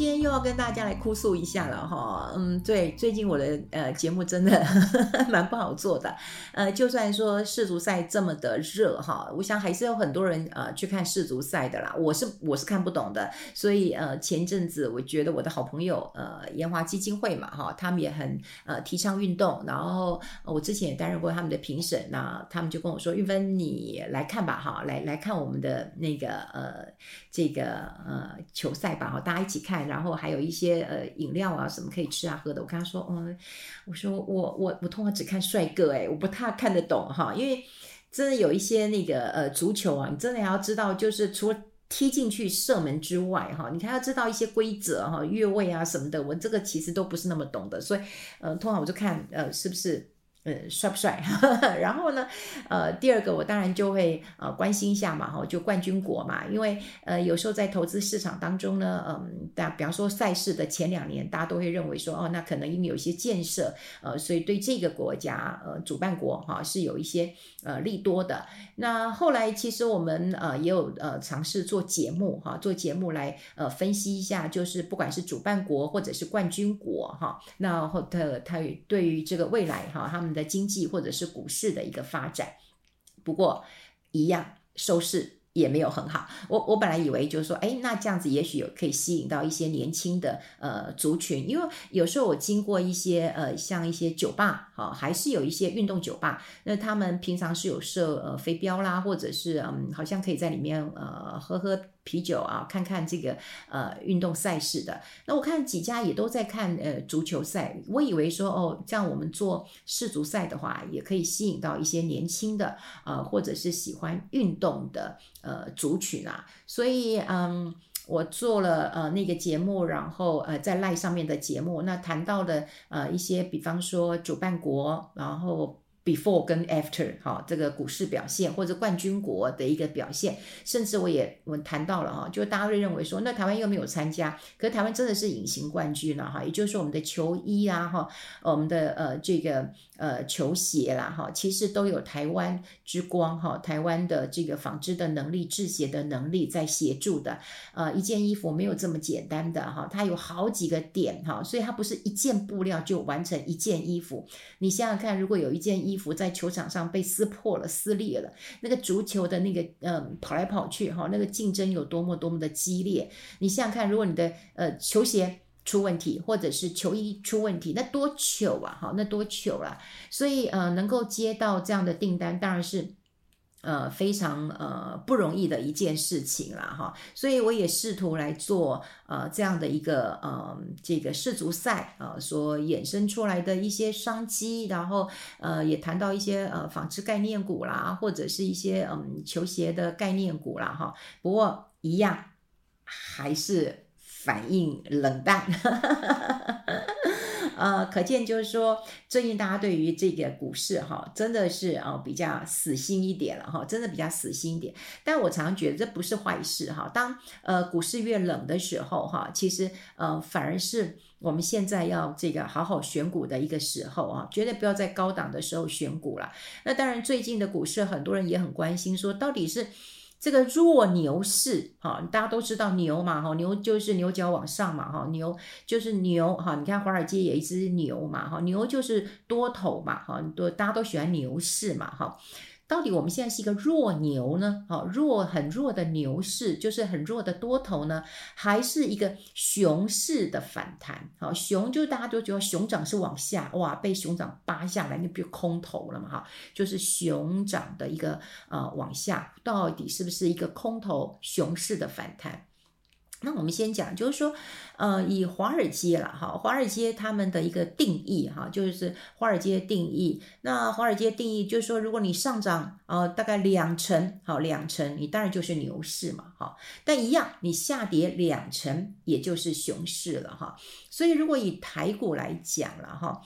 今天又要跟大家来哭诉一下了哈，嗯，对，最近我的呃节目真的呵 呵蛮不好做的，呃，就算说世足赛这么的热哈，我想还是有很多人呃去看世足赛的啦，我是我是看不懂的，所以呃前阵子我觉得我的好朋友呃研华基金会嘛哈，他们也很呃提倡运动，然后我之前也担任过他们的评审，那他们就跟我说，玉芬你来看吧哈，来来看我们的那个呃这个呃球赛吧哈，大家一起看。然后还有一些呃饮料啊什么可以吃啊喝的，我跟他说，嗯，我说我我我通常只看帅哥，诶，我不太看得懂哈，因为真的有一些那个呃足球啊，你真的要知道，就是除了踢进去射门之外哈，你还要知道一些规则哈，越位啊什么的，我这个其实都不是那么懂的，所以呃，通常我就看呃是不是。呃，帅不帅？然后呢，呃，第二个我当然就会呃关心一下嘛，哈，就冠军国嘛，因为呃有时候在投资市场当中呢，嗯，大比方说赛事的前两年，大家都会认为说，哦，那可能因为有一些建设，呃，所以对这个国家，呃，主办国哈是有一些呃利多的。那后来其实我们呃也有呃尝试做节目哈，做节目来呃分析一下，就是不管是主办国或者是冠军国哈，那后他他对于这个未来哈他们。的经济或者是股市的一个发展，不过一样收视也没有很好。我我本来以为就是说，哎，那这样子也许有可以吸引到一些年轻的呃族群，因为有时候我经过一些呃像一些酒吧，哦，还是有一些运动酒吧，那他们平常是有设呃飞镖啦，或者是嗯，好像可以在里面呃喝喝。啤酒啊，看看这个呃运动赛事的。那我看几家也都在看呃足球赛。我以为说哦，这样我们做世足赛的话，也可以吸引到一些年轻的呃或者是喜欢运动的呃族群啊。所以嗯，我做了呃那个节目，然后呃在赖上面的节目，那谈到的呃一些，比方说主办国，然后。Before 跟 After 哈，这个股市表现或者冠军国的一个表现，甚至我也我谈到了哈，就大家会认为说，那台湾又没有参加，可是台湾真的是隐形冠军了哈，也就是说我们的球衣啊哈，我们的呃这个呃球鞋啦哈，其实都有台湾之光哈，台湾的这个纺织的能力、制鞋的能力在协助的，呃一件衣服没有这么简单的哈，它有好几个点哈，所以它不是一件布料就完成一件衣服，你想想看，如果有一件衣。衣服在球场上被撕破了、撕裂了，那个足球的那个嗯跑来跑去哈，那个竞争有多么多么的激烈。你想想看，如果你的呃球鞋出问题，或者是球衣出问题，那多糗啊！哈，那多糗啊！所以呃，能够接到这样的订单，当然是。呃，非常呃不容易的一件事情啦，哈，所以我也试图来做呃这样的一个呃这个世足赛啊、所衍生出来的一些商机，然后呃也谈到一些呃纺织概念股啦，或者是一些嗯球鞋的概念股啦，哈，不过一样还是反应冷淡。呃，可见就是说，最近大家对于这个股市哈，真的是啊、比较死心一点了哈，真的比较死心一点。但我常常觉得这不是坏事哈。当呃股市越冷的时候哈，其实呃反而是我们现在要这个好好选股的一个时候啊，绝对不要在高档的时候选股了。那当然，最近的股市很多人也很关心，说到底是。这个弱牛市，哈，大家都知道牛嘛，哈，牛就是牛角往上嘛，哈，牛就是牛，哈，你看华尔街也一只牛嘛，哈，牛就是多头嘛，哈，多大家都喜欢牛市嘛，哈。到底我们现在是一个弱牛呢？好，弱很弱的牛市，就是很弱的多头呢，还是一个熊市的反弹？好，熊就大家都觉得熊掌是往下，哇，被熊掌扒下来，那不就空头了嘛？哈，就是熊掌的一个呃往下，到底是不是一个空头熊市的反弹？那我们先讲，就是说，呃，以华尔街了哈，华尔街他们的一个定义哈，就是华尔街定义。那华尔街定义就是说，如果你上涨呃大概两成，好两成，你当然就是牛市嘛，哈。但一样，你下跌两成，也就是熊市了哈。所以如果以台股来讲了哈。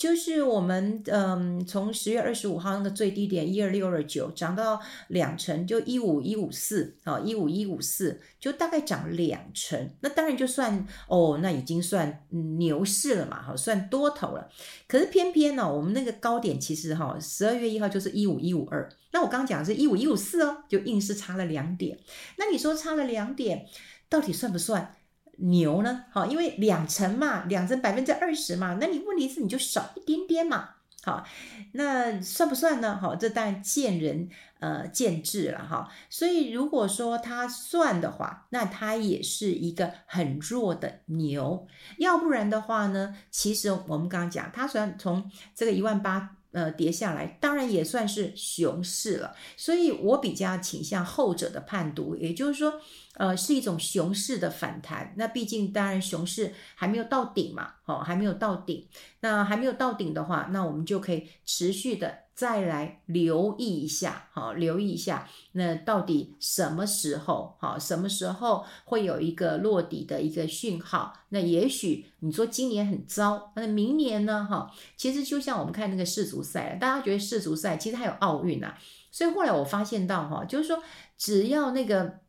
就是我们嗯，从十月二十五号那个最低点一二六二九涨到两成，就一五一五四啊，一五一五四，就大概涨两成。那当然就算哦，那已经算牛市了嘛，哈，算多头了。可是偏偏呢，我们那个高点其实哈，十二月一号就是一五一五二。那我刚刚讲的是一五一五四哦，就硬是差了两点。那你说差了两点，到底算不算？牛呢？好，因为两成嘛，两成百分之二十嘛，那你问题是你就少一点点嘛。好，那算不算呢？好，这当然见仁呃见智了哈。所以如果说它算的话，那它也是一个很弱的牛。要不然的话呢，其实我们刚刚讲，它虽然从这个一万八。呃，跌下来当然也算是熊市了，所以我比较倾向后者的判读，也就是说，呃，是一种熊市的反弹。那毕竟，当然熊市还没有到顶嘛，哦，还没有到顶。那还没有到顶的话，那我们就可以持续的。再来留意一下，好，留意一下，那到底什么时候，好，什么时候会有一个落底的一个讯号？那也许你说今年很糟，那明年呢？哈，其实就像我们看那个世足赛，大家觉得世足赛其实还有奥运啊，所以后来我发现到哈，就是说只要那个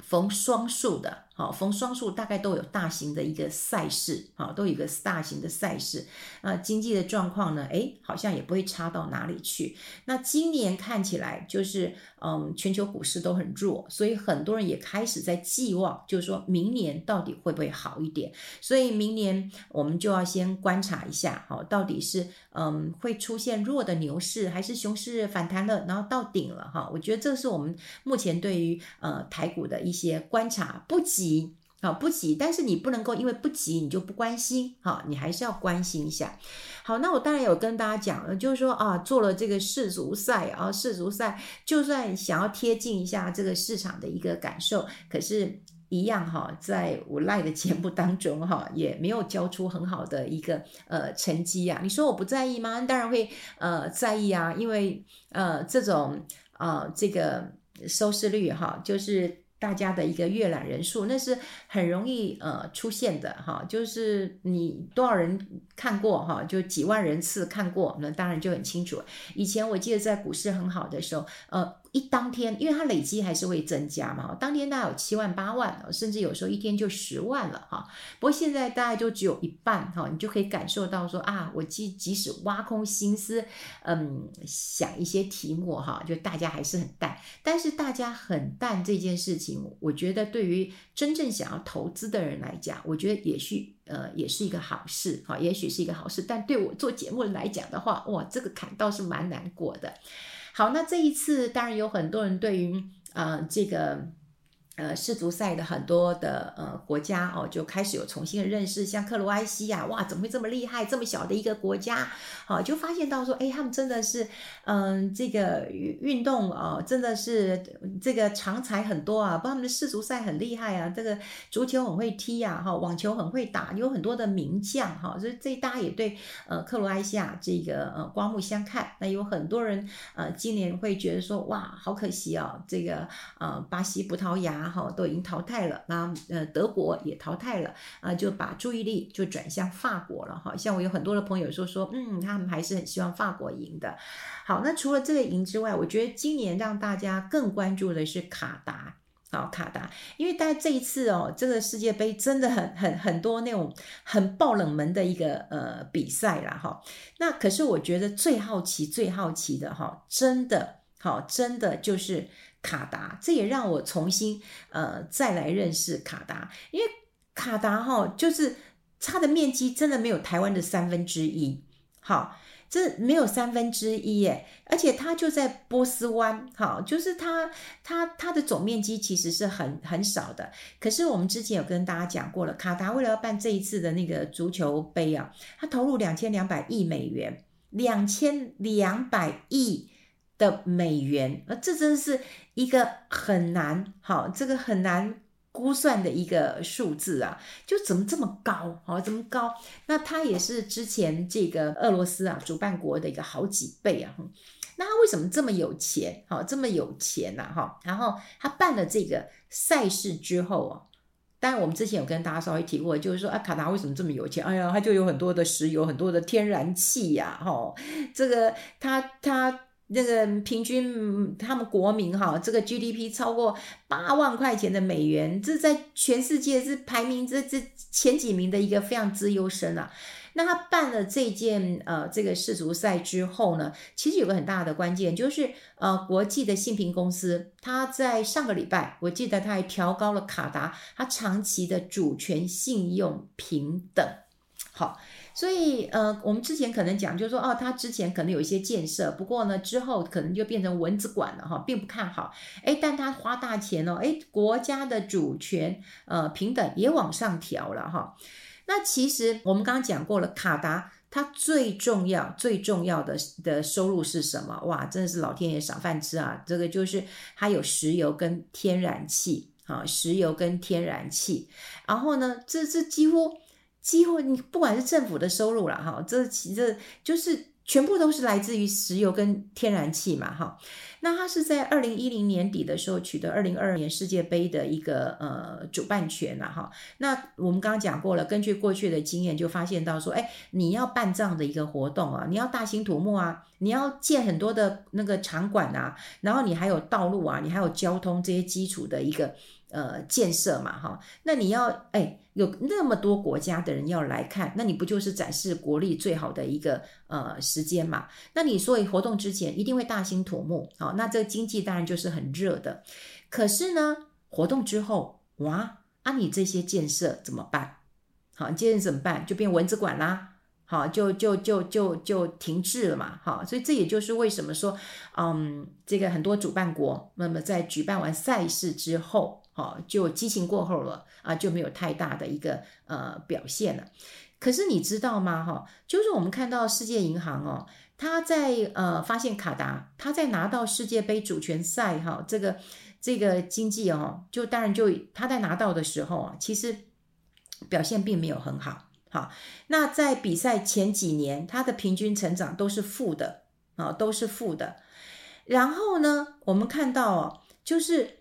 逢双数的。好，逢双数大概都有大型的一个赛事，好，都有一个大型的赛事。那经济的状况呢？诶，好像也不会差到哪里去。那今年看起来就是，嗯，全球股市都很弱，所以很多人也开始在寄望，就是说明年到底会不会好一点？所以明年我们就要先观察一下，好，到底是嗯会出现弱的牛市，还是熊市反弹了，然后到顶了？哈，我觉得这是我们目前对于呃台股的一些观察，不急。急啊，不急，但是你不能够因为不急你就不关心，哈，你还是要关心一下。好，那我当然有跟大家讲了，就是说啊，做了这个世足赛啊，世足赛就算想要贴近一下这个市场的一个感受，可是，一样哈，在我赖的节目当中哈，也没有交出很好的一个呃成绩啊。你说我不在意吗？当然会呃在意啊，因为呃这种啊、呃、这个收视率哈，就是。大家的一个阅览人数，那是很容易呃出现的哈，就是你多少人看过哈，就几万人次看过，那当然就很清楚。以前我记得在股市很好的时候，呃。一当天，因为它累积还是会增加嘛，当天大概有七万八万，甚至有时候一天就十万了哈。不过现在大概就只有一半哈，你就可以感受到说啊，我即即使挖空心思，嗯，想一些题目哈，就大家还是很淡。但是大家很淡这件事情，我觉得对于真正想要投资的人来讲，我觉得也许呃也是一个好事哈，也许是一个好事。但对我做节目来讲的话，哇，这个坎倒是蛮难过的。好，那这一次当然有很多人对于啊、这个。呃，世足赛的很多的呃国家哦，就开始有重新的认识，像克罗埃西亚，哇，怎么会这么厉害？这么小的一个国家，好、就发现到说，哎，他们真的是，嗯，这个运动哦，真的是这个长才很多啊，不他们的世足赛很厉害啊，这个足球很会踢呀，哈，网球很会打，有很多的名将哈，所以这大家也对呃克罗埃西亚这个呃刮目相看。那有很多人呃今年会觉得说，哇，好可惜哦，这个呃巴西、葡萄牙。然后都已经淘汰了，那呃德国也淘汰了啊，就把注意力就转向法国了哈。像我有很多的朋友说说，嗯，他们还是很希望法国赢的。好，那除了这个赢之外，我觉得今年让大家更关注的是卡达，好卡达，因为大家这一次哦，这个世界杯真的很很很多那种很爆冷门的一个呃比赛啦哈。那可是我觉得最好奇最好奇的哈，真的好真的就是。卡达，这也让我重新呃再来认识卡达，因为卡达哈、就是它的面积真的没有台湾的三分之一，好，这没有三分之一耶，而且它就在波斯湾，好，就是它它它的总面积其实是很很少的，可是我们之前有跟大家讲过了，卡达为了要办这一次的那个足球杯啊，它投入两千两百亿美元，两千两百亿。的美元，而这真是一个很难，好，这个很难估算的一个数字啊，就怎么这么高，好，这么高？那它也是之前这个俄罗斯啊主办国的一个好几倍啊，那他为什么这么有钱？好，这么有钱呐，哈，然后他办了这个赛事之后啊。当然我们之前有跟大家稍微提过，就是说啊，卡达为什么这么有钱？哎呀，他就有很多的石油，很多的天然气呀，哈，这个他他。那个平均，他们国民哈，这个 GDP 超过八万块钱的美元，这在全世界是排名这这前几名的一个非常资优生啊。那他办了这件呃这个世足赛之后呢，其实有个很大的关键，就是呃国际的信评公司，他在上个礼拜，我记得他还调高了卡达他长期的主权信用评等，好。所以，呃，我们之前可能讲，就是说，哦，他之前可能有一些建设，不过呢，之后可能就变成蚊子馆了哈，并不看好。诶，但他花大钱哦，诶，国家的主权，呃，平等也往上调了哈。那其实我们刚刚讲过了，卡达它最重要、最重要的的收入是什么？哇，真的是老天爷赏饭吃啊！这个就是它有石油跟天然气啊，石油跟天然气。然后呢，这这几乎。几乎你不管是政府的收入了哈，这其实就是全部都是来自于石油跟天然气嘛哈。那它是在二零一零年底的时候取得二零二二年世界杯的一个呃主办权了哈。那我们刚刚讲过了，根据过去的经验就发现到说，哎，你要办这样的一个活动啊，你要大兴土木啊，你要建很多的那个场馆啊，然后你还有道路啊，你还有交通这些基础的一个。呃，建设嘛，哈，那你要哎，有那么多国家的人要来看，那你不就是展示国力最好的一个呃时间嘛？那你所以活动之前一定会大兴土木，好，那这个经济当然就是很热的。可是呢，活动之后，哇，啊，你这些建设怎么办？好，接着怎么办？就变蚊子馆啦，好，就就就就就停滞了嘛，好，所以这也就是为什么说，嗯，这个很多主办国，那么在举办完赛事之后。好，就激情过后了啊，就没有太大的一个呃表现了。可是你知道吗？哈，就是我们看到世界银行哦，他在呃发现卡达他在拿到世界杯主权赛哈，这个这个经济哦，就当然就他在拿到的时候啊，其实表现并没有很好。好，那在比赛前几年，他的平均成长都是负的啊，都是负的。然后呢，我们看到哦，就是。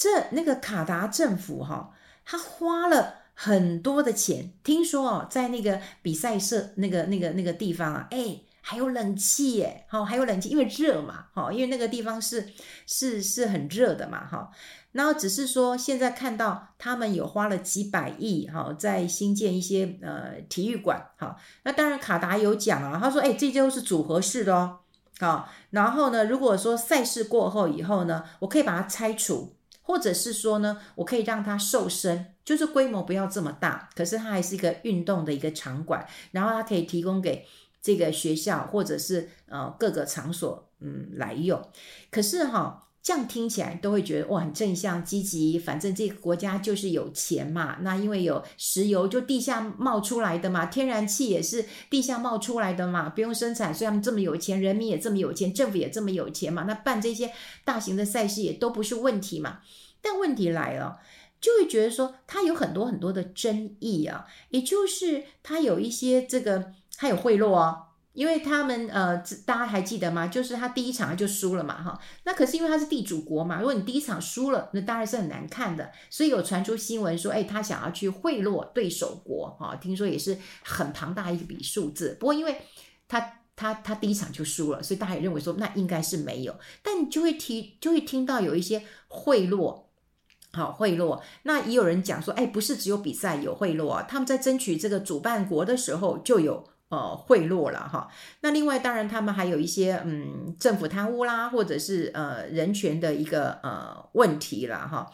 这那个卡达政府哈，他花了很多的钱。听说哦，在那个比赛社那个那个那个地方啊，哎，还有冷气耶，好，还有冷气，因为热嘛，哈，因为那个地方是是是很热的嘛，哈。然后只是说，现在看到他们有花了几百亿，哈，在新建一些呃体育馆，哈。那当然卡达有讲啊，他说，哎，这都是组合式的哦，好。然后呢，如果说赛事过后以后呢，我可以把它拆除。或者是说呢，我可以让它瘦身，就是规模不要这么大，可是它还是一个运动的一个场馆，然后它可以提供给这个学校或者是呃各个场所嗯来用。可是哈，这样听起来都会觉得哇很正向积极，反正这个国家就是有钱嘛，那因为有石油就地下冒出来的嘛，天然气也是地下冒出来的嘛，不用生产，所以他们这么有钱，人民也这么有钱，政府也这么有钱嘛，那办这些大型的赛事也都不是问题嘛。但问题来了，就会觉得说它有很多很多的争议啊，也就是它有一些这个它有贿赂哦，因为他们呃，大家还记得吗？就是他第一场就输了嘛，哈，那可是因为他是地主国嘛，如果你第一场输了，那当然是很难看的，所以有传出新闻说，哎，他想要去贿赂对手国，哈，听说也是很庞大一笔数字。不过因为他他他第一场就输了，所以大家也认为说那应该是没有，但你就会提就会听到有一些贿赂。好贿赂，那也有人讲说，哎，不是只有比赛有贿赂啊，他们在争取这个主办国的时候就有呃贿赂了哈。那另外当然他们还有一些嗯政府贪污啦，或者是呃人权的一个呃问题了哈。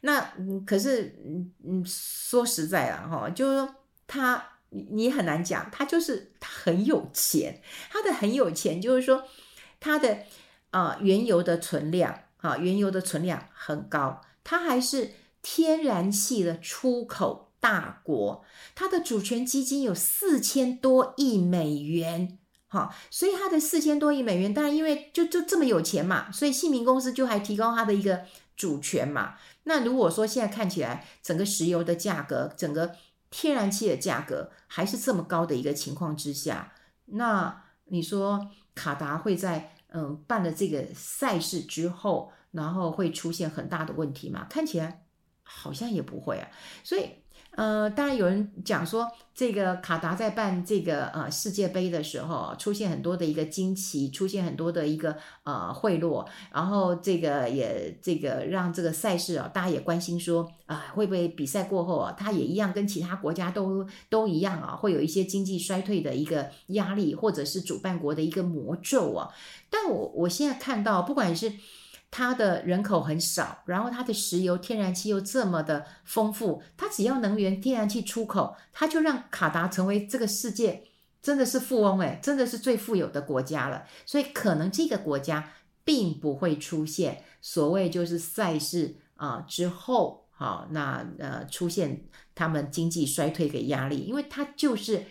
那可是嗯嗯说实在啊哈，就是说他你很难讲，他就是他很有钱，他的很有钱就是说他的啊、呃、原油的存量啊原油的存量很高。它还是天然气的出口大国，它的主权基金有四千多亿美元，哈，所以它的四千多亿美元，当然因为就就这么有钱嘛，所以信评公司就还提高它的一个主权嘛。那如果说现在看起来整个石油的价格，整个天然气的价格还是这么高的一个情况之下，那你说卡达会在嗯办了这个赛事之后，然后会出现很大的问题吗？看起来好像也不会啊，所以。呃，当然有人讲说，这个卡达在办这个呃世界杯的时候，出现很多的一个惊奇，出现很多的一个呃贿赂，然后这个也这个让这个赛事啊，大家也关心说啊、会不会比赛过后啊，它也一样跟其他国家都都一样啊，会有一些经济衰退的一个压力，或者是主办国的一个魔咒啊。但我我现在看到，不管是它的人口很少，然后它的石油、天然气又这么的丰富，它只要能源、天然气出口，它就让卡达成为这个世界真的是富翁诶，真的是最富有的国家了。所以可能这个国家并不会出现所谓就是赛事啊之后，好那呃出现他们经济衰退的压力，因为它就是，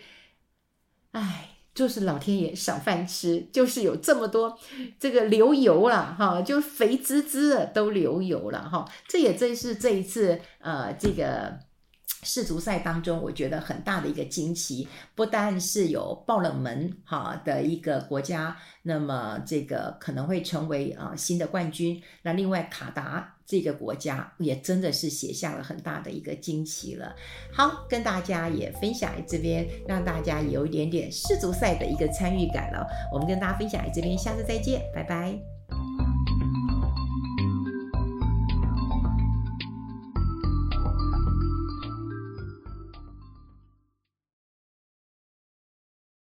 唉。就是老天爷赏饭吃，就是有这么多这个流油了哈，就肥滋滋的都流油了哈。这也正是这一次呃这个世足赛当中，我觉得很大的一个惊奇，不但是有爆冷门哈的一个国家，那么这个可能会成为啊新的冠军。那另外卡达。这个国家也真的是写下了很大的一个惊奇了。好，跟大家也分享这边，让大家有一点点世足赛的一个参与感了。我们跟大家分享这边，下次再见，拜拜。